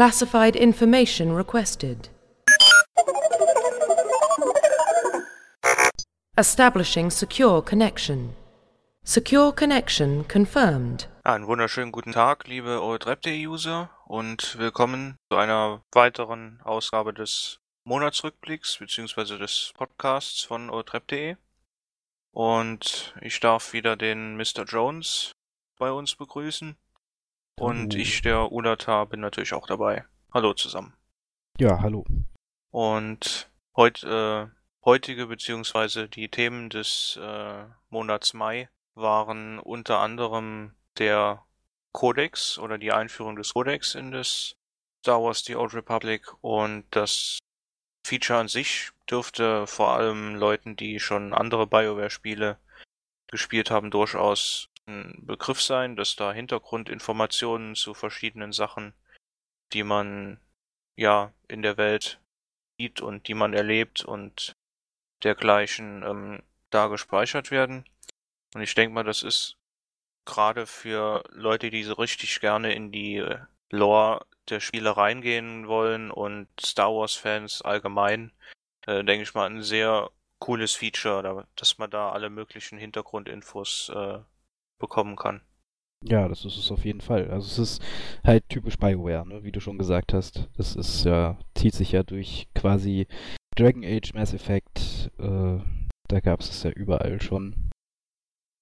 Classified information requested. Establishing secure connection. Secure connection confirmed. Einen wunderschönen guten Tag, liebe OLTREP.de-User und willkommen zu einer weiteren Ausgabe des Monatsrückblicks bzw. des Podcasts von OLTREP.de. Und ich darf wieder den Mr. Jones bei uns begrüßen. Und Hallo. ich, der Ulata, bin natürlich auch dabei. Hallo zusammen. Ja, hallo. Und heut, äh, heutige beziehungsweise die Themen des äh, Monats Mai waren unter anderem der Codex oder die Einführung des Codex in das Star Wars The Old Republic und das Feature an sich dürfte vor allem Leuten, die schon andere BioWare-Spiele gespielt haben, durchaus ein Begriff sein, dass da Hintergrundinformationen zu verschiedenen Sachen, die man ja in der Welt sieht und die man erlebt und dergleichen ähm, da gespeichert werden. Und ich denke mal, das ist gerade für Leute, die so richtig gerne in die äh, Lore der Spiele reingehen wollen und Star Wars-Fans allgemein, äh, denke ich mal, ein sehr cooles Feature, da- dass man da alle möglichen Hintergrundinfos äh, bekommen kann. Ja, das ist es auf jeden Fall. Also es ist halt typisch BioWare, ne? wie du schon gesagt hast. Das ist ja, zieht sich ja durch quasi Dragon Age, Mass Effect, äh, da gab es es ja überall schon.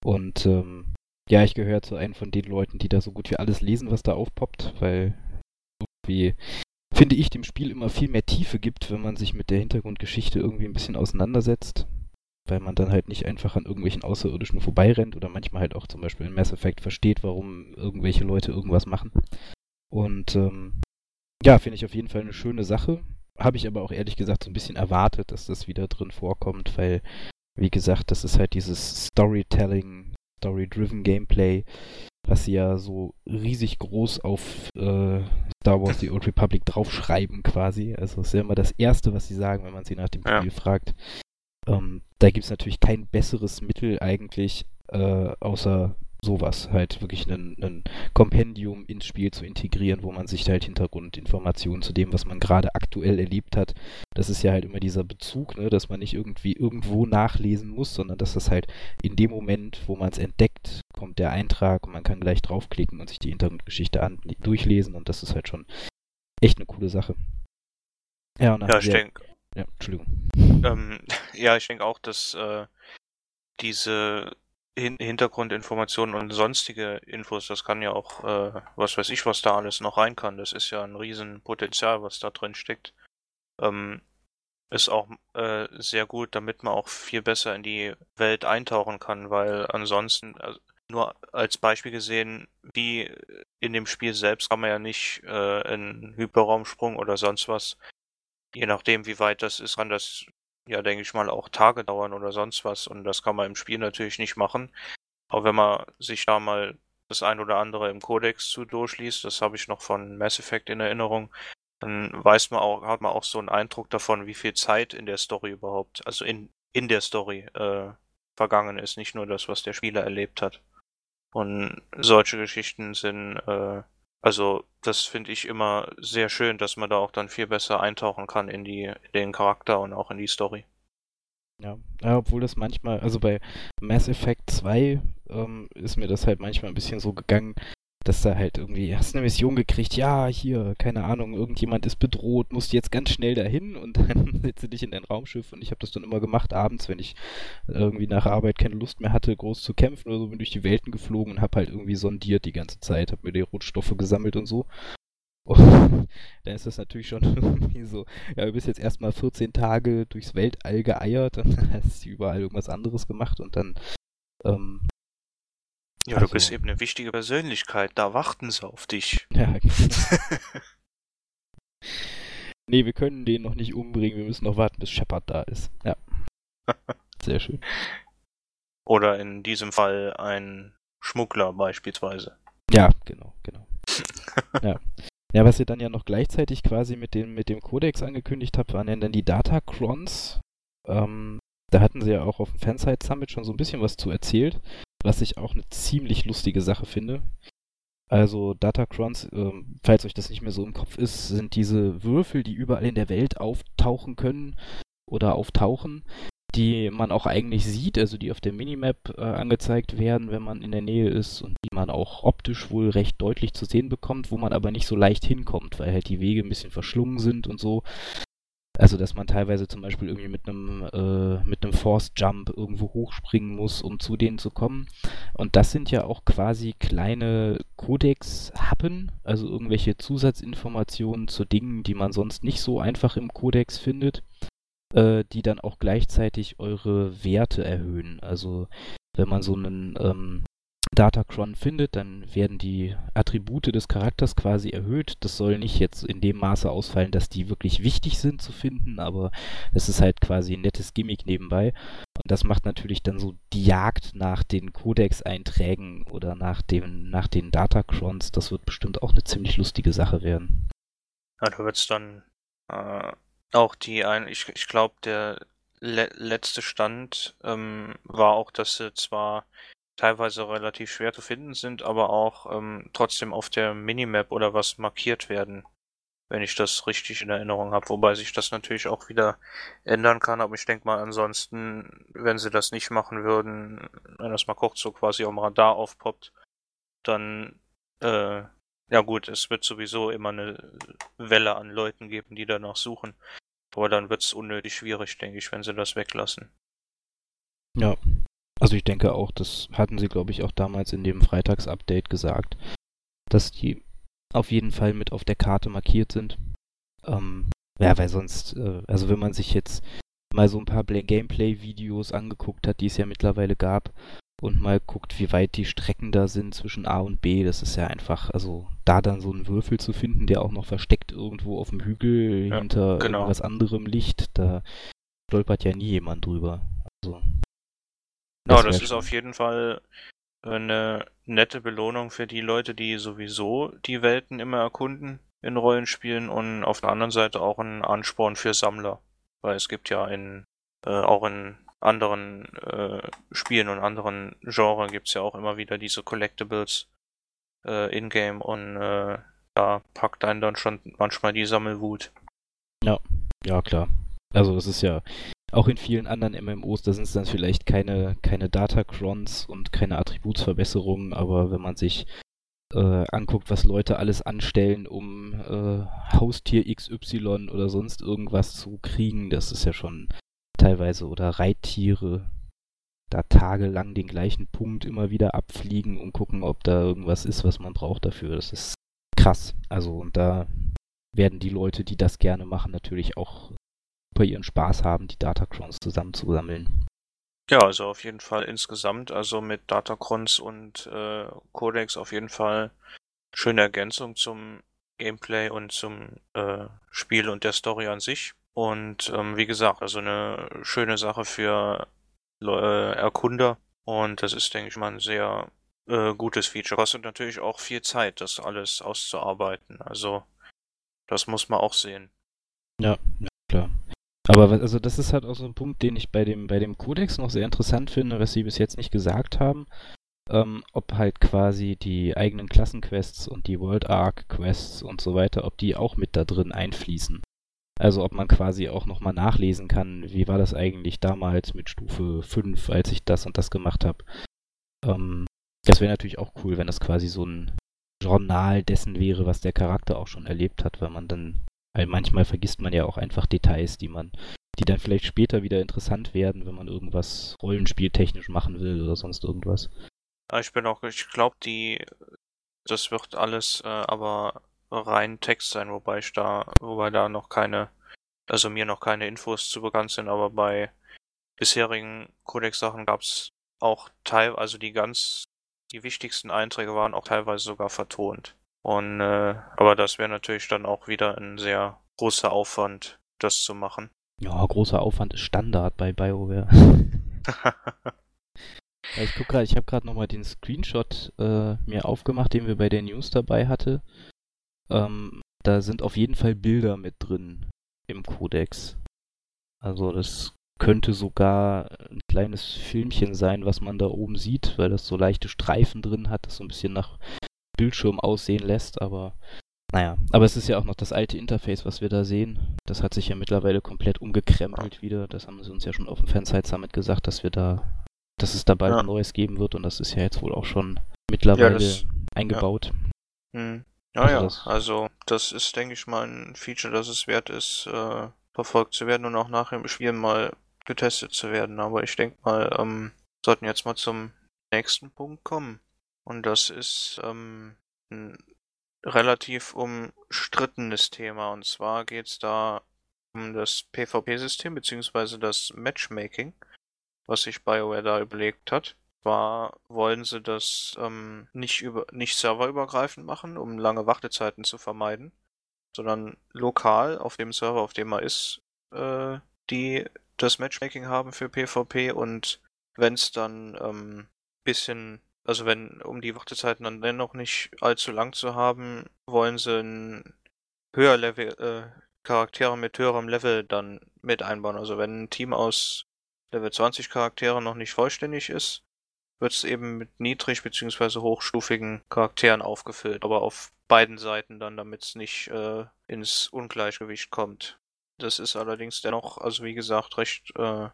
Und ähm, ja, ich gehöre zu einem von den Leuten, die da so gut wie alles lesen, was da aufpoppt, weil irgendwie finde ich dem Spiel immer viel mehr Tiefe gibt, wenn man sich mit der Hintergrundgeschichte irgendwie ein bisschen auseinandersetzt. Weil man dann halt nicht einfach an irgendwelchen Außerirdischen vorbeirennt oder manchmal halt auch zum Beispiel in Mass Effect versteht, warum irgendwelche Leute irgendwas machen. Und ähm, ja, finde ich auf jeden Fall eine schöne Sache. Habe ich aber auch ehrlich gesagt so ein bisschen erwartet, dass das wieder drin vorkommt, weil, wie gesagt, das ist halt dieses Storytelling, Story-driven Gameplay, was sie ja so riesig groß auf äh, Star Wars The Old Republic draufschreiben quasi. Also ist ja immer das Erste, was sie sagen, wenn man sie nach dem Ja. Spiel fragt. Ähm, da gibt es natürlich kein besseres Mittel eigentlich, äh, außer sowas, halt wirklich ein, Kompendium ins Spiel zu integrieren, wo man sich halt Hintergrundinformationen zu dem, was man gerade aktuell erlebt hat. Das ist ja halt immer dieser Bezug, ne, dass man nicht irgendwie irgendwo nachlesen muss, sondern dass das halt in dem Moment, wo man es entdeckt, kommt der Eintrag und man kann gleich draufklicken und sich die Hintergrundgeschichte an, durchlesen und das ist halt schon echt eine coole Sache. Ja, und Ja, ich denke, ja, Entschuldigung. Ähm, ja, ich denke auch, dass äh, diese Hin Hintergrundinformationen und sonstige Infos, das kann ja auch, äh, was weiß ich, was da alles noch rein kann. Das ist ja ein Riesenpotenzial, was da drin steckt. Ähm, ist auch äh, sehr gut, damit man auch viel besser in die Welt eintauchen kann, weil ansonsten, also nur als Beispiel gesehen, wie in dem Spiel selbst kann man ja nicht äh, einen Hyperraumsprung oder sonst was je nachdem, wie weit das ist, kann das ja, denke ich mal, auch Tage dauern oder sonst was. Und das kann man im Spiel natürlich nicht machen. Aber wenn man sich da mal das ein oder andere im Codex zu durchliest, das habe ich noch von Mass Effect in Erinnerung, dann weiß man auch, hat man auch so einen Eindruck davon, wie viel Zeit in der Story überhaupt, also in, in der Story äh, vergangen ist, nicht nur das, was der Spieler erlebt hat. Und solche Geschichten sind äh, also, das finde ich immer sehr schön, dass man da auch dann viel besser eintauchen kann in die, in den Charakter und auch in die Story. Ja. obwohl das manchmal, also bei Mass Effect 2 ähm, ist mir das halt manchmal ein bisschen so gegangen, dass da halt irgendwie, hast eine Mission gekriegt, ja, hier, keine Ahnung, irgendjemand ist bedroht, musst jetzt ganz schnell dahin und dann setze dich in dein Raumschiff und ich habe das dann immer gemacht abends, wenn ich irgendwie nach Arbeit keine Lust mehr hatte, groß zu kämpfen oder so, bin durch die Welten geflogen und habe halt irgendwie sondiert die ganze Zeit, habe mir die Rotstoffe gesammelt und so. Und dann ist das natürlich schon irgendwie so, ja, du bist jetzt erstmal 14 Tage durchs Weltall geeiert und hast überall irgendwas anderes gemacht und dann, ähm, Ja, Also- du bist eben eine wichtige Persönlichkeit, da warten sie auf dich. ja. nee, wir können den noch nicht umbringen, wir müssen noch warten, bis Shepard da ist. Ja. Sehr schön. Oder in diesem Fall ein Schmuggler beispielsweise. Ja, genau, genau. ja. Ja, was ihr dann ja noch gleichzeitig quasi mit dem, mit dem Codex angekündigt habt, waren ja dann die Datacrons. Ähm, da hatten sie ja auch auf dem Fansite Summit schon so ein bisschen was zu erzählt, was ich auch eine ziemlich lustige Sache finde. Also Datacrons, äh, falls euch das nicht mehr so im Kopf ist, sind diese Würfel, die überall in der Welt auftauchen können oder auftauchen, die man auch eigentlich sieht, also die auf der Minimap äh, angezeigt werden, wenn man in der Nähe ist und die man auch optisch wohl recht deutlich zu sehen bekommt, wo man aber nicht so leicht hinkommt, weil halt die Wege ein bisschen verschlungen sind und so. Also dass man teilweise zum Beispiel irgendwie mit einem äh, mit einem Force Jump irgendwo hochspringen muss, um zu denen zu kommen. Und das sind ja auch quasi kleine Codex-Happen, also irgendwelche Zusatzinformationen zu Dingen, die man sonst nicht so einfach im Codex findet äh, die dann auch gleichzeitig eure Werte erhöhen. Also wenn man so einen ähm, Datacron findet, dann werden die Attribute des Charakters quasi erhöht. Das soll nicht jetzt in dem Maße ausfallen, dass die wirklich wichtig sind zu finden, aber es ist halt quasi ein nettes Gimmick nebenbei. Und das macht natürlich dann so die Jagd nach den Codex-Einträgen oder nach, dem, nach den Datacrons. Das wird bestimmt auch eine ziemlich lustige Sache werden. Ja, da wird es dann äh, auch die ein, ich, ich glaube, der le letzte Stand ähm, war auch, dass sie zwar teilweise relativ schwer zu finden sind, aber auch ähm, trotzdem auf der Minimap oder was markiert werden, wenn ich das richtig in Erinnerung habe. Wobei sich das natürlich auch wieder ändern kann, aber ich denke mal, ansonsten, wenn sie das nicht machen würden, wenn das mal kurz so quasi am Radar aufpoppt, dann äh, ja gut, es wird sowieso immer eine Welle an Leuten geben, die danach suchen. Aber dann wird es unnötig schwierig, denke ich, wenn sie das weglassen. Ja. Also ich denke auch, das hatten sie, glaube ich, auch damals in dem Freitags-Update gesagt, dass die auf jeden Fall mit auf der Karte markiert sind. Ähm, ja, weil sonst, äh, also wenn man sich jetzt mal so ein paar Gameplay-Videos angeguckt hat, die es ja mittlerweile gab, und mal guckt, wie weit die Strecken da sind zwischen A und B. Das ist ja einfach, also da dann so einen Würfel zu finden, der auch noch versteckt irgendwo auf dem Hügel ja, hinter genau. irgendwas anderem Licht, da stolpert ja nie jemand drüber. Also, ja, das ist auf jeden Fall eine nette Belohnung für die Leute, die sowieso die Welten immer erkunden in Rollenspielen und auf der anderen Seite auch ein Ansporn für Sammler. Weil es gibt ja in, äh, auch in anderen äh, Spielen und anderen Genres gibt es ja auch immer wieder diese Collectibles äh, in-game und äh, da packt einen dann schon manchmal die Sammelwut. Ja, ja klar. Also es ist ja auch in vielen anderen MMOs, da sind es dann vielleicht keine, keine Datacrons und keine Attributsverbesserungen, aber wenn man sich äh, anguckt, was Leute alles anstellen, um äh, Haustier XY oder sonst irgendwas zu kriegen, das ist ja schon teilweise oder Reittiere da tagelang den gleichen Punkt immer wieder abfliegen und gucken, ob da irgendwas ist, was man braucht dafür. Das ist krass. Also und da werden die Leute, die das gerne machen, natürlich auch super ihren Spaß haben, die Datacrons zusammenzusammeln. Ja, also auf jeden Fall insgesamt, also mit Datacrons und äh, Codex auf jeden Fall schöne Ergänzung zum Gameplay und zum äh, Spiel und der Story an sich. Und ähm, wie gesagt, also eine schöne Sache für äh, Erkunder. Und das ist, denke ich mal, ein sehr äh, gutes Feature. Kostet natürlich auch viel Zeit, das alles auszuarbeiten. Also das muss man auch sehen. Ja, Aber also das ist halt auch so ein Punkt, den ich bei dem, bei dem Codex noch sehr interessant finde, was sie bis jetzt nicht gesagt haben. Ähm, ob halt quasi die eigenen Klassenquests und die World Arc Quests und so weiter, ob die auch mit da drin einfließen. Also ob man quasi auch nochmal nachlesen kann, wie war das eigentlich damals mit Stufe 5, als ich das und das gemacht habe. Ähm, das wäre natürlich auch cool, wenn das quasi so ein Journal dessen wäre, was der Charakter auch schon erlebt hat, weil man dann, weil manchmal vergisst man ja auch einfach Details, die man, die dann vielleicht später wieder interessant werden, wenn man irgendwas rollenspieltechnisch machen will oder sonst irgendwas. Ich bin auch, ich glaube, die, das wird alles äh, aber rein Text sein, wobei ich da, wobei da noch keine, also mir noch keine Infos zu bekannt sind, aber bei bisherigen Codex-Sachen gab es auch Teil, also die ganz, die wichtigsten Einträge waren auch teilweise sogar vertont. Und äh, aber das wäre natürlich dann auch wieder ein sehr großer Aufwand, das zu machen. Ja, großer Aufwand ist Standard bei BioWare. ja, ich guck gerade, ich habe gerade nochmal den Screenshot äh, mir aufgemacht, den wir bei der News dabei hatte. Ähm, da sind auf jeden Fall Bilder mit drin im Codex. Also das könnte sogar ein kleines Filmchen sein, was man da oben sieht, weil das so leichte Streifen drin hat, das so ein bisschen nach Bildschirm aussehen lässt, aber naja, aber es ist ja auch noch das alte Interface, was wir da sehen. Das hat sich ja mittlerweile komplett umgekrempelt wieder. Das haben sie uns ja schon auf dem Fanside Summit gesagt, dass wir da, dass es da bald ja. ein neues geben wird und das ist ja jetzt wohl auch schon mittlerweile ja, das, eingebaut. Ja. Hm. Ja, also ja, das, also das ist, denke ich mal, ein Feature, das es wert ist, äh, verfolgt zu werden und auch nach dem Spiel mal getestet zu werden. Aber ich denke mal, ähm, sollten jetzt mal zum nächsten Punkt kommen. Und das ist ähm, ein relativ umstrittenes Thema. Und zwar geht es da um das PvP-System beziehungsweise das Matchmaking, was sich BioWare da überlegt hat. Zwar wollen sie das ähm, nicht, über, nicht serverübergreifend machen, um lange Wartezeiten zu vermeiden, sondern lokal auf dem Server, auf dem man ist, äh, die das Matchmaking haben für PvP und wenn es dann ähm, bisschen also wenn, um die Wartezeiten dann dennoch nicht allzu lang zu haben, wollen sie ein höher Level, äh, Charaktere mit höherem Level dann mit einbauen. Also wenn ein Team aus Level 20 Charakteren noch nicht vollständig ist, wird es eben mit niedrig bzw. hochstufigen Charakteren aufgefüllt, aber auf beiden Seiten dann, damit es nicht äh, ins Ungleichgewicht kommt. Das ist allerdings dennoch, also wie gesagt, recht äh,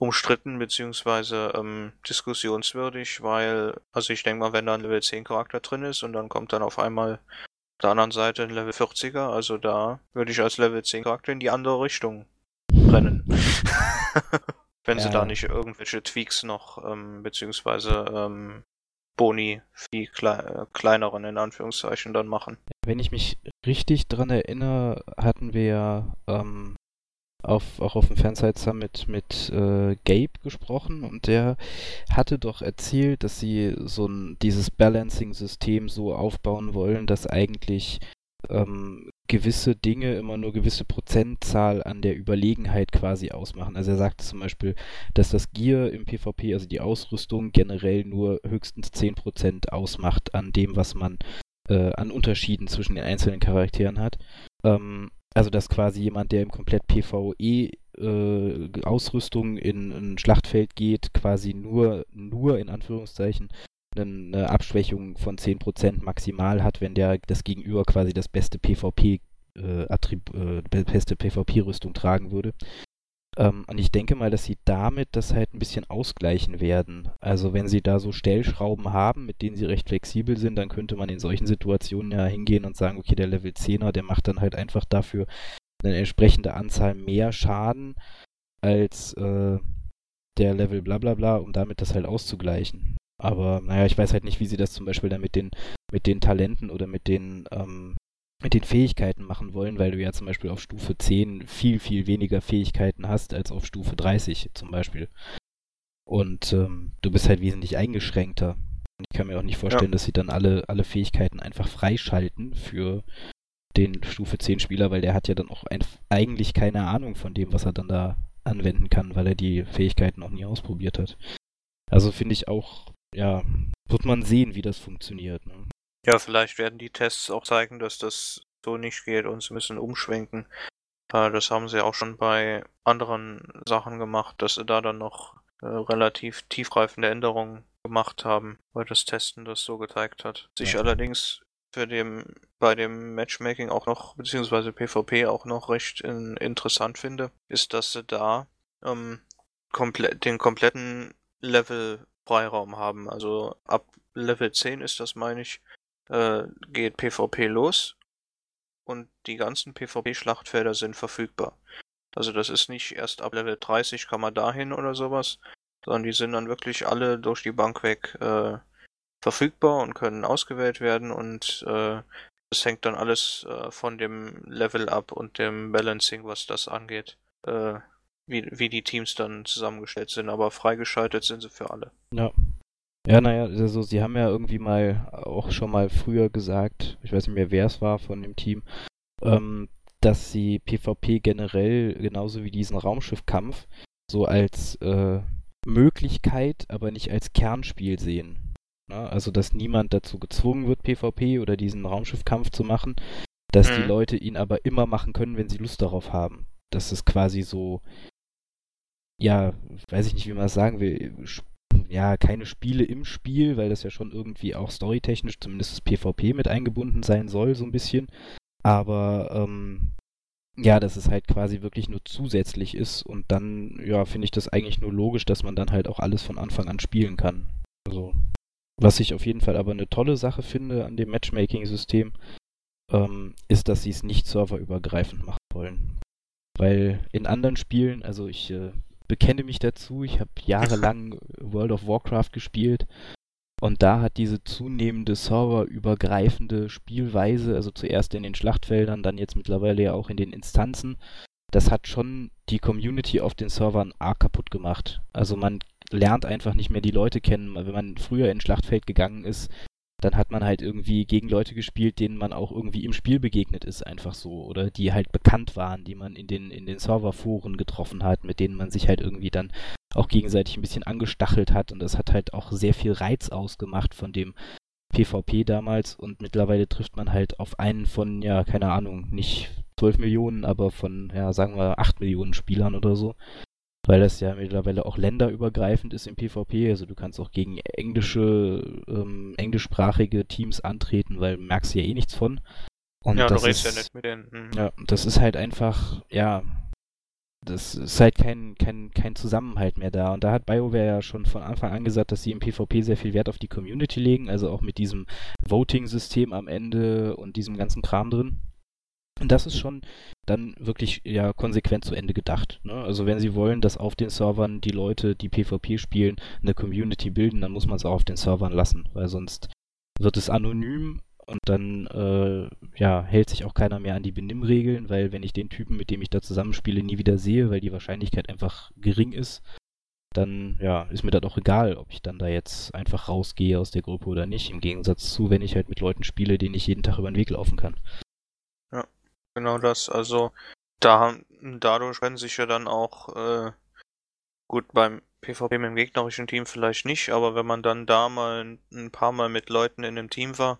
umstritten beziehungsweise ähm, diskussionswürdig, weil, also ich denke mal, wenn da ein Level 10 Charakter drin ist und dann kommt dann auf einmal auf der anderen Seite ein Level 40er, also da würde ich als Level 10 Charakter in die andere Richtung rennen. wenn ja. sie da nicht irgendwelche Tweaks noch, ähm, beziehungsweise ähm, Boni viel klei kleineren in Anführungszeichen dann machen. Wenn ich mich richtig dran erinnere, hatten wir ähm, auf, auch auf dem Fanside Summit mit äh, Gabe gesprochen und der hatte doch erzählt, dass sie so ein, dieses Balancing-System so aufbauen wollen, dass eigentlich ähm, gewisse Dinge immer nur gewisse Prozentzahl an der Überlegenheit quasi ausmachen. Also er sagte zum Beispiel, dass das Gear im PvP, also die Ausrüstung, generell nur höchstens 10% ausmacht an dem, was man äh, an Unterschieden zwischen den einzelnen Charakteren hat. Ähm, also dass quasi jemand, der im komplett PvE äh, Ausrüstung in ein Schlachtfeld geht, quasi nur, nur in Anführungszeichen eine Abschwächung von 10% maximal hat, wenn der das Gegenüber quasi das beste PvP äh, äh, beste PvP-Rüstung tragen würde. Ähm, und ich denke mal, dass sie damit das halt ein bisschen ausgleichen werden. Also wenn sie da so Stellschrauben haben, mit denen sie recht flexibel sind, dann könnte man in solchen Situationen ja hingehen und sagen, okay, der Level 10er, der macht dann halt einfach dafür eine entsprechende Anzahl mehr Schaden als äh, der Level bla bla bla, um damit das halt auszugleichen. Aber naja, ich weiß halt nicht, wie sie das zum Beispiel dann mit den, mit den Talenten oder mit den ähm, mit den Fähigkeiten machen wollen, weil du ja zum Beispiel auf Stufe 10 viel, viel weniger Fähigkeiten hast als auf Stufe 30 zum Beispiel. Und ähm, du bist halt wesentlich eingeschränkter. Und ich kann mir auch nicht vorstellen, ja. dass sie dann alle, alle Fähigkeiten einfach freischalten für den Stufe 10 Spieler, weil der hat ja dann auch ein, eigentlich keine Ahnung von dem, was er dann da anwenden kann, weil er die Fähigkeiten noch nie ausprobiert hat. Also finde ich auch, ja, wird man sehen, wie das funktioniert. Ne? Ja, vielleicht werden die Tests auch zeigen, dass das so nicht geht und sie müssen umschwenken. Äh, das haben sie auch schon bei anderen Sachen gemacht, dass sie da dann noch äh, relativ tiefgreifende Änderungen gemacht haben, weil das Testen das so gezeigt hat. Sich ja. allerdings für dem, bei dem Matchmaking auch noch, beziehungsweise PvP auch noch recht in, interessant finde, ist, dass sie da ähm, komple den kompletten Level Freiraum haben. Also ab Level 10 ist das, meine ich, äh, geht PvP los und die ganzen PvP-Schlachtfelder sind verfügbar. Also das ist nicht erst ab Level 30 kann man dahin oder sowas, sondern die sind dann wirklich alle durch die Bank weg äh, verfügbar und können ausgewählt werden und äh, das hängt dann alles äh, von dem Level ab und dem Balancing, was das angeht, äh, wie, wie die Teams dann zusammengestellt sind, aber freigeschaltet sind sie für alle. Ja, ja, naja, also sie haben ja irgendwie mal auch schon mal früher gesagt, ich weiß nicht mehr, wer es war von dem Team, ähm, dass sie PvP generell genauso wie diesen Raumschiffkampf so als äh, Möglichkeit, aber nicht als Kernspiel sehen. Ne? also, dass niemand dazu gezwungen wird, PvP oder diesen Raumschiffkampf zu machen, dass mhm. die Leute ihn aber immer machen können, wenn sie Lust darauf haben. Das ist quasi so, ja, weiß ich nicht, wie man das sagen will, ja, keine Spiele im Spiel, weil das ja schon irgendwie auch storytechnisch, zumindest das PvP mit eingebunden sein soll, so ein bisschen. Aber ähm, ja, dass es halt quasi wirklich nur zusätzlich ist und dann, ja, finde ich das eigentlich nur logisch, dass man dann halt auch alles von Anfang an spielen kann. Also, was ich auf jeden Fall aber eine tolle Sache finde an dem Matchmaking-System, ähm, ist, dass sie es nicht serverübergreifend machen wollen. Weil in anderen Spielen, also ich äh, bekenne mich dazu, ich habe jahrelang World of Warcraft gespielt und da hat diese zunehmende serverübergreifende Spielweise, also zuerst in den Schlachtfeldern, dann jetzt mittlerweile ja auch in den Instanzen, das hat schon die Community auf den Servern arg kaputt gemacht. Also man lernt einfach nicht mehr die Leute kennen. Wenn man früher in Schlachtfeld gegangen ist, dann hat man halt irgendwie gegen Leute gespielt, denen man auch irgendwie im Spiel begegnet ist, einfach so. Oder die halt bekannt waren, die man in den, in den Serverforen getroffen hat, mit denen man sich halt irgendwie dann auch gegenseitig ein bisschen angestachelt hat. Und das hat halt auch sehr viel Reiz ausgemacht von dem PvP damals. Und mittlerweile trifft man halt auf einen von, ja, keine Ahnung, nicht 12 Millionen, aber von, ja, sagen wir 8 Millionen Spielern oder so weil das ja mittlerweile auch länderübergreifend ist im PvP. Also du kannst auch gegen englische, ähm, englischsprachige Teams antreten, weil du merkst ja eh nichts von. Und ja, du redest ja nicht mit denen. Mhm. Ja, das ist halt einfach, ja, das ist halt kein, kein, kein Zusammenhalt mehr da. Und da hat BioWare ja schon von Anfang an gesagt, dass sie im PvP sehr viel Wert auf die Community legen, also auch mit diesem Voting-System am Ende und diesem ganzen Kram drin. Das ist schon dann wirklich ja konsequent zu Ende gedacht. Ne? Also wenn sie wollen, dass auf den Servern die Leute, die PvP spielen, eine Community bilden, dann muss man es auch auf den Servern lassen, weil sonst wird es anonym und dann äh, ja, hält sich auch keiner mehr an die Benimmregeln, weil wenn ich den Typen, mit dem ich da zusammenspiele, nie wieder sehe, weil die Wahrscheinlichkeit einfach gering ist, dann ja, ist mir das auch egal, ob ich dann da jetzt einfach rausgehe aus der Gruppe oder nicht. Im Gegensatz zu, wenn ich halt mit Leuten spiele, denen ich jeden Tag über den Weg laufen kann. Genau das. Also da dadurch können sich ja dann auch äh, gut beim PvP mit dem gegnerischen Team vielleicht nicht, aber wenn man dann da mal ein, paar Mal mit Leuten in einem Team war,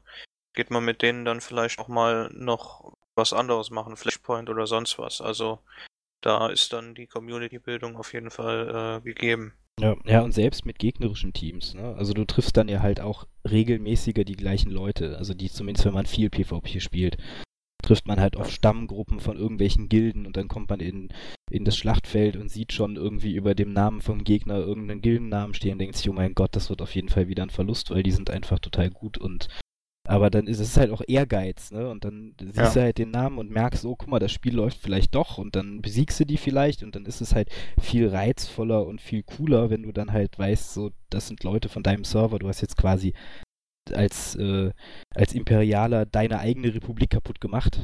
geht man mit denen dann vielleicht auch mal noch was anderes machen, Flashpoint oder sonst was. Also da ist dann die Community-Bildung auf jeden Fall äh, gegeben. Ja, ja, und selbst mit gegnerischen Teams. Ne? Also du triffst dann ja halt auch regelmäßiger die gleichen Leute. Also die zumindest, wenn man viel PvP spielt trifft man halt auf Stammgruppen von irgendwelchen Gilden und dann kommt man in, in das Schlachtfeld und sieht schon irgendwie über dem Namen vom Gegner irgendeinen Gildennamen stehen und denkt sich, oh mein Gott, das wird auf jeden Fall wieder ein Verlust, weil die sind einfach total gut und aber dann ist es halt auch Ehrgeiz, ne? Und dann siehst ja. du halt den Namen und merkst, oh, guck mal, das Spiel läuft vielleicht doch und dann besiegst du die vielleicht und dann ist es halt viel reizvoller und viel cooler, wenn du dann halt weißt, so, das sind Leute von deinem Server, du hast jetzt quasi als, äh, als Imperialer deine eigene Republik kaputt gemacht.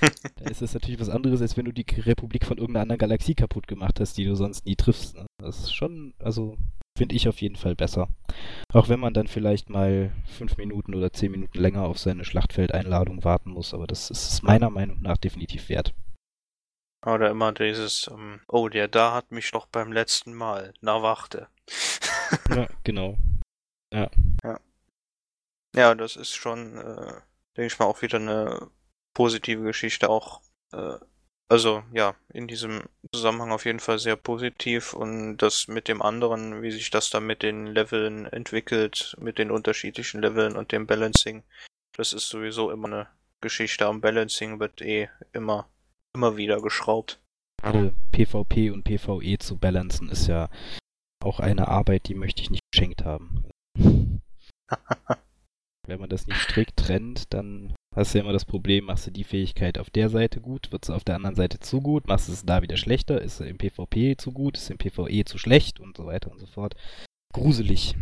da ist das natürlich was anderes, als wenn du die Republik von irgendeiner anderen Galaxie kaputt gemacht hast, die du sonst nie triffst. Ne? Das ist schon, also finde ich auf jeden Fall besser. Auch wenn man dann vielleicht mal fünf Minuten oder zehn Minuten länger auf seine Schlachtfeldeinladung warten muss, aber das ist meiner Meinung nach definitiv wert. Oder immer dieses, um, ähm, oh, der da hat mich doch beim letzten Mal. Na, warte. ja, genau. Ja. Ja. Ja, das ist schon, äh, denke ich mal, auch wieder eine positive Geschichte. Auch, äh, also ja, in diesem Zusammenhang auf jeden Fall sehr positiv und das mit dem anderen, wie sich das dann mit den Leveln entwickelt, mit den unterschiedlichen Leveln und dem Balancing, das ist sowieso immer eine Geschichte. Am Balancing wird eh immer, immer wieder geschraubt. Gerade PvP und PvE zu balancen ist ja auch eine Arbeit, die möchte ich nicht geschenkt haben. Wenn man das nicht strikt trennt, dann hast du ja immer das Problem, machst du die Fähigkeit auf der Seite gut, wird es auf der anderen Seite zu gut, machst du es da wieder schlechter, ist es im PvP zu gut, ist es im PvE zu schlecht und so weiter und so fort. Gruselig.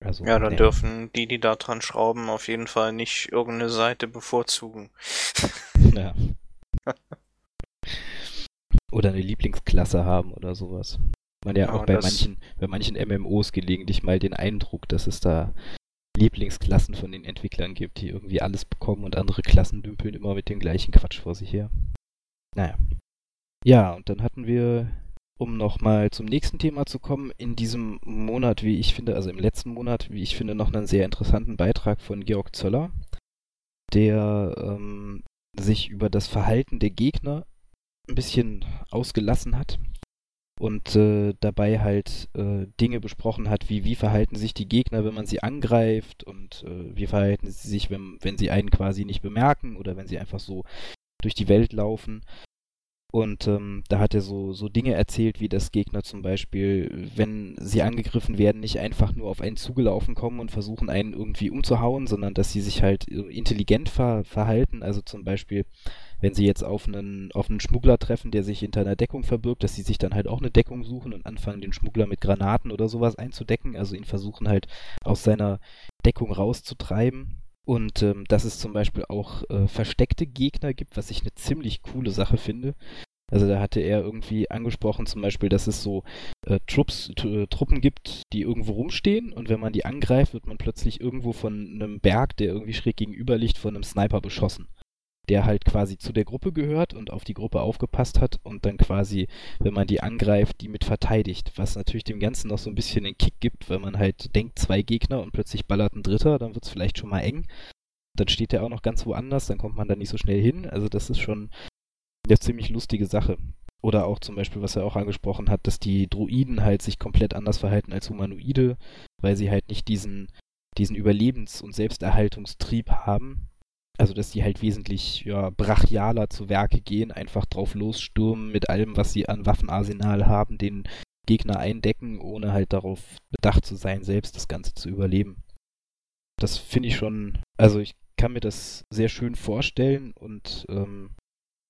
Also, ja, dann nee. dürfen die, die da dran schrauben, auf jeden Fall nicht irgendeine Seite bevorzugen. Ja. oder eine Lieblingsklasse haben oder sowas. Man ja, ja auch bei manchen, bei manchen MMOs gelegentlich mal den Eindruck, dass es da Lieblingsklassen von den Entwicklern gibt, die irgendwie alles bekommen und andere Klassen dümpeln immer mit dem gleichen Quatsch vor sich her. Naja. Ja, und dann hatten wir, um nochmal zum nächsten Thema zu kommen, in diesem Monat, wie ich finde, also im letzten Monat, wie ich finde, noch einen sehr interessanten Beitrag von Georg Zöller, der ähm, sich über das Verhalten der Gegner ein bisschen ausgelassen hat und äh, dabei halt äh, Dinge besprochen hat, wie wie verhalten sich die Gegner, wenn man sie angreift und äh, wie verhalten sie sich, wenn, wenn sie einen quasi nicht bemerken oder wenn sie einfach so durch die Welt laufen. Und ähm, da hat er so, so Dinge erzählt, wie das Gegner zum Beispiel, wenn sie angegriffen werden, nicht einfach nur auf einen zugelaufen kommen und versuchen, einen irgendwie umzuhauen, sondern dass sie sich halt äh, intelligent ver verhalten. Also zum Beispiel, wenn sie jetzt auf einen, auf einen Schmuggler treffen, der sich hinter einer Deckung verbirgt, dass sie sich dann halt auch eine Deckung suchen und anfangen, den Schmuggler mit Granaten oder sowas einzudecken. Also ihn versuchen halt aus seiner Deckung rauszutreiben. Und ähm, dass es zum Beispiel auch äh, versteckte Gegner gibt, was ich eine ziemlich coole Sache finde. Also da hatte er irgendwie angesprochen, zum Beispiel, dass es so äh, Trupps, äh, Truppen gibt, die irgendwo rumstehen und wenn man die angreift, wird man plötzlich irgendwo von einem Berg, der irgendwie schräg gegenüber liegt, von einem Sniper beschossen. Der halt quasi zu der Gruppe gehört und auf die Gruppe aufgepasst hat und dann quasi, wenn man die angreift, die mit verteidigt. Was natürlich dem Ganzen noch so ein bisschen den Kick gibt, weil man halt denkt, zwei Gegner und plötzlich ballert ein Dritter, dann wird es vielleicht schon mal eng dann steht der auch noch ganz woanders, dann kommt man da nicht so schnell hin. Also das ist schon eine ziemlich lustige Sache. Oder auch zum Beispiel, was er auch angesprochen hat, dass die Druiden halt sich komplett anders verhalten als Humanoide, weil sie halt nicht diesen, diesen Überlebens- und Selbsterhaltungstrieb haben. Also, dass die halt wesentlich ja, brachialer zu Werke gehen, einfach drauf losstürmen mit allem, was sie an Waffenarsenal haben, den Gegner eindecken, ohne halt darauf bedacht zu sein, selbst das Ganze zu überleben. Das finde ich schon, also ich kann mir das sehr schön vorstellen und ähm,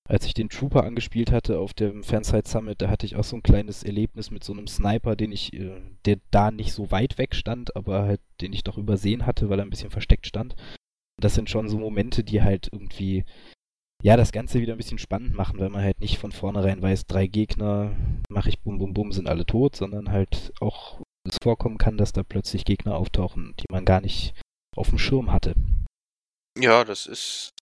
als ich den Trooper angespielt hatte auf dem Fanside Summit, da hatte ich auch so ein kleines Erlebnis mit so einem Sniper, den ich, äh, der da nicht so weit weg stand, aber halt, den ich doch übersehen hatte, weil er ein bisschen versteckt stand. Das sind schon so Momente, die halt irgendwie, ja, das Ganze wieder ein bisschen spannend machen, weil man halt nicht von vornherein weiß, drei Gegner, mache ich bum bum bum, sind alle tot, sondern halt auch es vorkommen kann, dass da plötzlich Gegner auftauchen, die man gar nicht auf dem Schirm hatte. Ja, das ist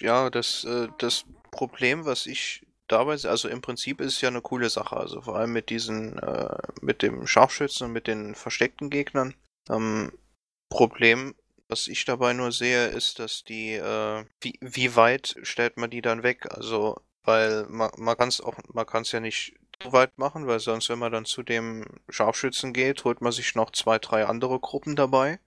ja, das, äh, das Problem, was ich dabei sehe, also im Prinzip ist es ja eine coole Sache, also vor allem mit diesen, äh, mit dem Scharfschützen und mit den versteckten Gegnern. Ähm, Problem, was ich dabei nur sehe, ist, dass die, äh, wie, wie weit stellt man die dann weg? Also, weil man, man kann es ja nicht so weit machen, weil sonst, wenn man dann zu dem Scharfschützen geht, holt man sich noch zwei, drei andere Gruppen dabei.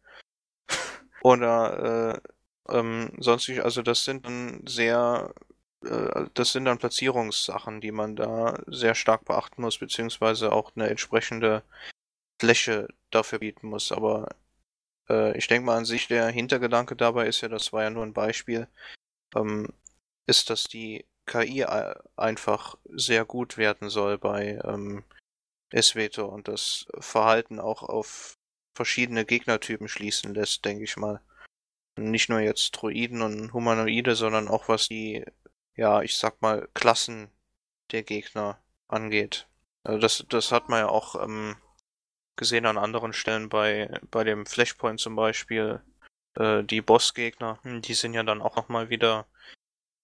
Oder äh, ähm, sonstig, also das sind dann sehr, äh, das sind dann Platzierungssachen, die man da sehr stark beachten muss, beziehungsweise auch eine entsprechende Fläche dafür bieten muss. Aber äh, ich denke mal an sich, der Hintergedanke dabei ist ja, das war ja nur ein Beispiel, ähm, ist, dass die KI einfach sehr gut werden soll bei ähm, SWTO und das Verhalten auch auf verschiedene Gegnertypen schließen lässt, denke ich mal nicht nur jetzt Droiden und Humanoide, sondern auch was die, ja, ich sag mal, Klassen der Gegner angeht. Also das, das hat man ja auch ähm, gesehen an anderen Stellen bei, bei dem Flashpoint zum Beispiel. Äh, die Bossgegner, hm, die sind ja dann auch nochmal wieder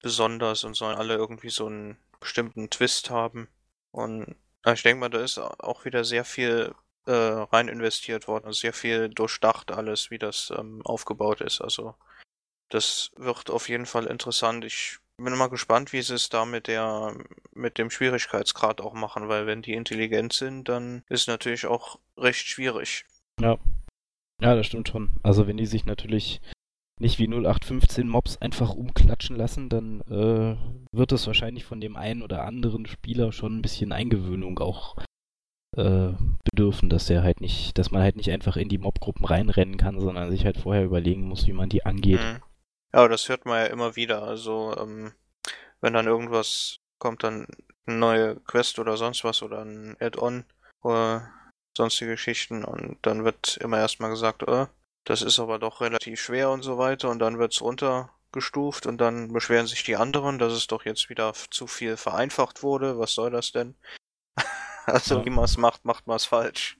besonders und sollen alle irgendwie so einen bestimmten Twist haben. Und ich denke mal, da ist auch wieder sehr viel äh, rein investiert worden. Sehr viel durchdacht alles, wie das ähm, aufgebaut ist. Also das wird auf jeden Fall interessant. Ich bin mal gespannt, wie sie es da mit der mit dem Schwierigkeitsgrad auch machen, weil wenn die intelligent sind, dann ist es natürlich auch recht schwierig. Ja. Ja, das stimmt schon. Also wenn die sich natürlich nicht wie 0815 Mobs einfach umklatschen lassen, dann äh, wird es wahrscheinlich von dem einen oder anderen Spieler schon ein bisschen Eingewöhnung auch äh, bedürfen, dass der halt nicht, dass man halt nicht einfach in die Mobgruppen reinrennen kann, sondern sich halt vorher überlegen muss, wie man die angeht. Mhm. Ja, das hört man ja immer wieder. Also, ähm, wenn dann irgendwas kommt, dann eine neue Quest oder sonst was oder ein Add-on oder sonstige Geschichten und dann wird immer erstmal gesagt, äh, das ist aber doch relativ schwer und so weiter und dann wird's runtergestuft und dann beschweren sich die anderen, dass es doch jetzt wieder zu viel vereinfacht wurde. Was soll das denn? Also ja. wie man es macht, macht man es falsch.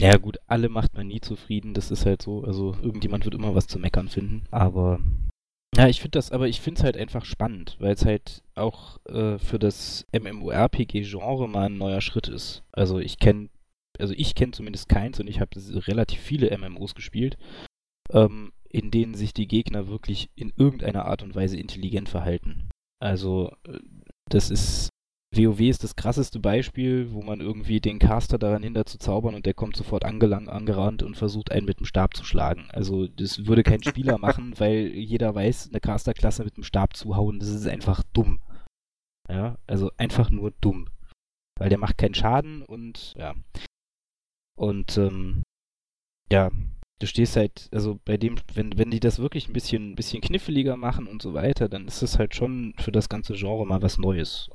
Ja gut, alle macht man nie zufrieden, das ist halt so. Also irgendjemand wird immer was zu meckern finden. Aber ja, ich finde das, aber ich finde es halt einfach spannend, weil es halt auch äh, für das MMORPG-Genre mal ein neuer Schritt ist. Also ich kenne, also ich kenne zumindest keins und ich habe relativ viele MMOs gespielt, ähm, in denen sich die Gegner wirklich in irgendeiner Art und Weise intelligent verhalten. Also äh, das ist WoW ist das krasseste Beispiel, wo man irgendwie den Caster daran hindert zu zaubern und der kommt sofort angelang, angerannt und versucht einen mit dem Stab zu schlagen. Also das würde kein Spieler machen, weil jeder weiß, eine Caster-Klasse mit dem Stab zu hauen, das ist einfach dumm. Ja, also einfach nur dumm. Weil der macht keinen Schaden und ja. Und ähm, ja, du stehst halt, also bei dem, wenn, wenn die das wirklich ein bisschen, ein bisschen kniffliger machen und so weiter, dann ist es halt schon für das ganze Genre mal was Neues.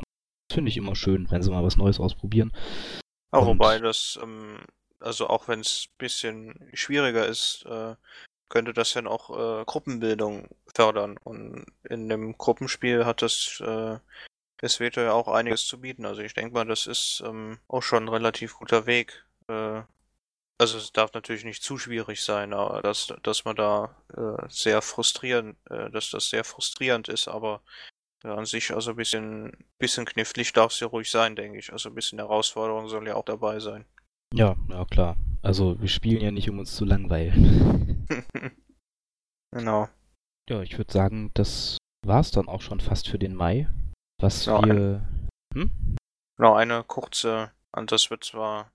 Finde ich immer schön, wenn sie mal was Neues ausprobieren. Ja, Und- wobei das, ähm, also auch wenn es ein bisschen schwieriger ist, äh, könnte das ja auch äh, Gruppenbildung fördern. Und in dem Gruppenspiel hat das äh, das Veto ja auch einiges zu bieten. Also ich denke mal, das ist ähm, auch schon ein relativ guter Weg. Äh, also es darf natürlich nicht zu schwierig sein, aber dass, dass man da äh, sehr frustrierend, äh, dass das sehr frustrierend ist, aber ja, an sich also ein bisschen, bisschen knifflig darf es ja ruhig sein, denke ich. Also ein bisschen Herausforderung soll ja auch dabei sein. Ja, ja klar. Also wir spielen ja nicht, um uns zu langweilen. genau. Ja, ich würde sagen, das war's dann auch schon fast für den Mai. Was Ja, wir. Hm? Genau, eine kurze, und das wird zwar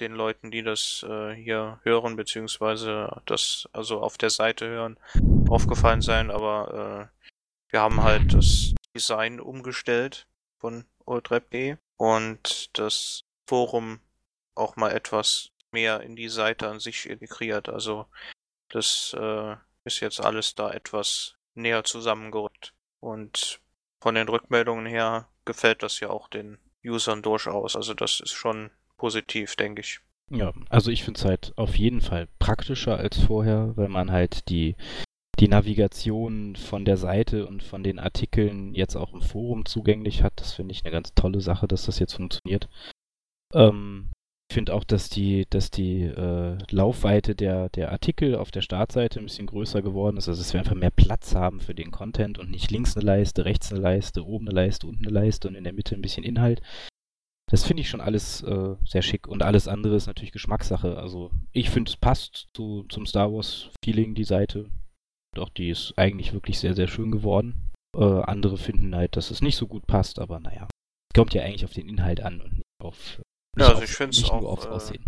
den Leuten, die das äh, hier hören, beziehungsweise das also auf der Seite hören, aufgefallen sein, aber äh, wir haben halt das Design umgestellt von Oldrep.de und das Forum auch mal etwas mehr in die Seite an sich integriert. Also das äh, ist jetzt alles da etwas näher zusammengerückt. Und von den Rückmeldungen her gefällt das ja auch den Usern durchaus. Also das ist schon positiv, denke ich. Ja, also ich finde es halt auf jeden Fall praktischer als vorher, weil man halt die, die Navigation von der Seite und von den Artikeln jetzt auch im Forum zugänglich hat. Das finde ich eine ganz tolle Sache, dass das jetzt funktioniert. Ähm, ich finde auch, dass die, dass die äh, Laufweite der, der Artikel auf der Startseite ein bisschen größer geworden ist. Also dass wir einfach mehr Platz haben für den Content und nicht links eine Leiste, rechts eine Leiste, oben eine Leiste, unten eine Leiste und in der Mitte ein bisschen Inhalt. Das finde ich schon alles äh, sehr schick und alles andere ist natürlich Geschmackssache. Also ich finde, es passt zu, zum Star Wars Feeling, die Seite. Doch, die ist eigentlich wirklich sehr, sehr schön geworden. Äh, andere finden halt, dass es nicht so gut passt, aber naja. Es kommt ja eigentlich auf den Inhalt an und nicht auf. Nicht Ja, also auf, ich find's nicht auch, äh.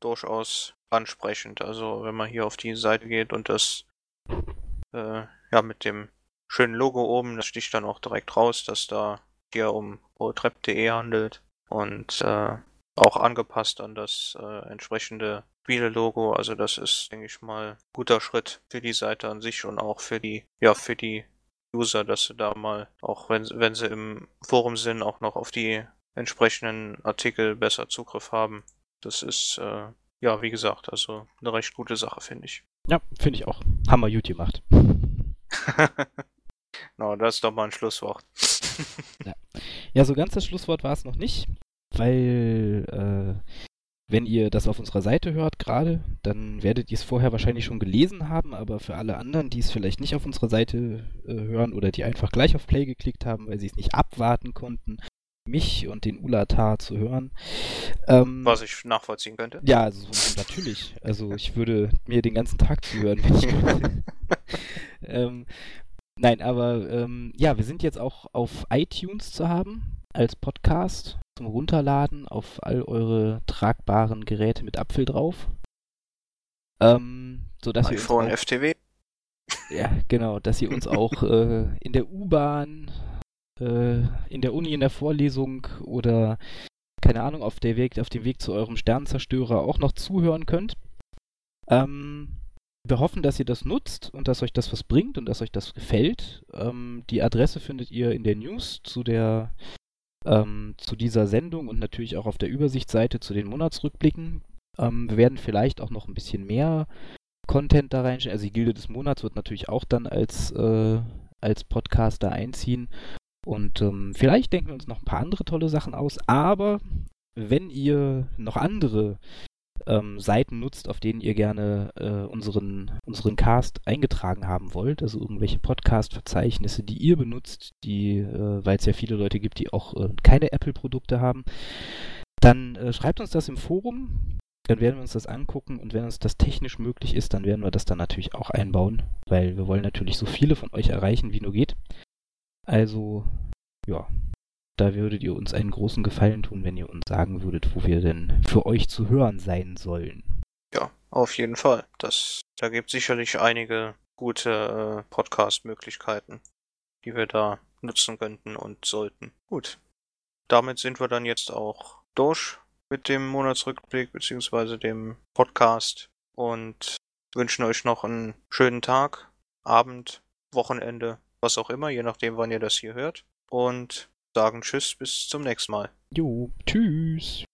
Durchaus ansprechend. Also wenn man hier auf die Seite geht und das äh, ja mit dem schönen Logo oben, das sticht dann auch direkt raus, dass da hier um rolltrap.de handelt und äh, auch angepasst an das äh, entsprechende Spiele-Logo. Also das ist, denke ich mal, ein guter Schritt für die Seite an sich und auch für die, ja, für die User, dass sie da mal, auch wenn, wenn sie im Forum sind, auch noch auf die entsprechenden Artikel besser Zugriff haben. Das ist, äh, ja, wie gesagt, also eine recht gute Sache, finde ich. Ja, finde ich auch. Hammer gut gemacht. Na, das ist doch mal ein Schlusswort. Ja, so ganz das Schlusswort war es noch nicht, weil äh, wenn ihr das auf unserer Seite hört gerade, dann werdet ihr es vorher wahrscheinlich schon gelesen haben, aber für alle anderen, die es vielleicht nicht auf unserer Seite äh, hören oder die einfach gleich auf Play geklickt haben, weil sie es nicht abwarten konnten, mich und den Ulatar zu hören. Ähm, Was ich nachvollziehen könnte. ja, also natürlich. Also ich würde mir den ganzen Tag zuhören, wenn ich könnte. ähm, nein, aber ähm, ja, wir sind jetzt auch auf iTunes zu haben als Podcast zum Runterladen auf all eure tragbaren Geräte mit Apfel drauf. Ähm, so dass ihr iPhone uns auch, FTW. ja, genau, dass ihr uns auch äh, in der U-Bahn, äh, in der Uni, in der Vorlesung oder keine Ahnung, auf, der Weg, auf dem Weg zu eurem Sternzerstörer auch noch zuhören könnt. Ähm, wir hoffen, dass ihr das nutzt und dass euch das was bringt und dass euch das gefällt. Ähm, die Adresse findet ihr in der News zu der ähm, zu dieser Sendung und natürlich auch auf der Übersichtsseite zu den Monatsrückblicken. Ähm, wir werden vielleicht auch noch ein bisschen mehr Content da reinstellen. Also die Gilde des Monats wird natürlich auch dann als, äh, als Podcast da einziehen. Und ähm, vielleicht denken wir uns noch ein paar andere tolle Sachen aus. Aber wenn ihr noch andere ähm, Seiten nutzt, auf denen ihr gerne äh, unseren, unseren Cast eingetragen haben wollt, also irgendwelche Podcast-Verzeichnisse, die ihr benutzt, die, äh, weil es ja viele Leute gibt, die auch äh, keine Apple-Produkte haben, dann äh, schreibt uns das im Forum. Dann werden wir uns das angucken und wenn uns das technisch möglich ist, dann werden wir das dann natürlich auch einbauen, weil wir wollen natürlich so viele von euch erreichen, wie nur geht. Also, ja. Da würdet ihr uns einen großen Gefallen tun, wenn ihr uns sagen würdet, wo wir denn für euch zu hören sein sollen. Ja, auf jeden Fall. Das, da gibt sicherlich einige gute äh, Podcast-Möglichkeiten, die wir da nutzen könnten und sollten. Gut. Damit sind wir dann jetzt auch durch mit dem Monatsrückblick beziehungsweise dem Podcast und wünschen euch noch einen schönen Tag, Abend, Wochenende, was auch immer, je nachdem, wann ihr das hier hört. Und sagen Tschüss, bis zum nächsten Mal. Jo, tschüss.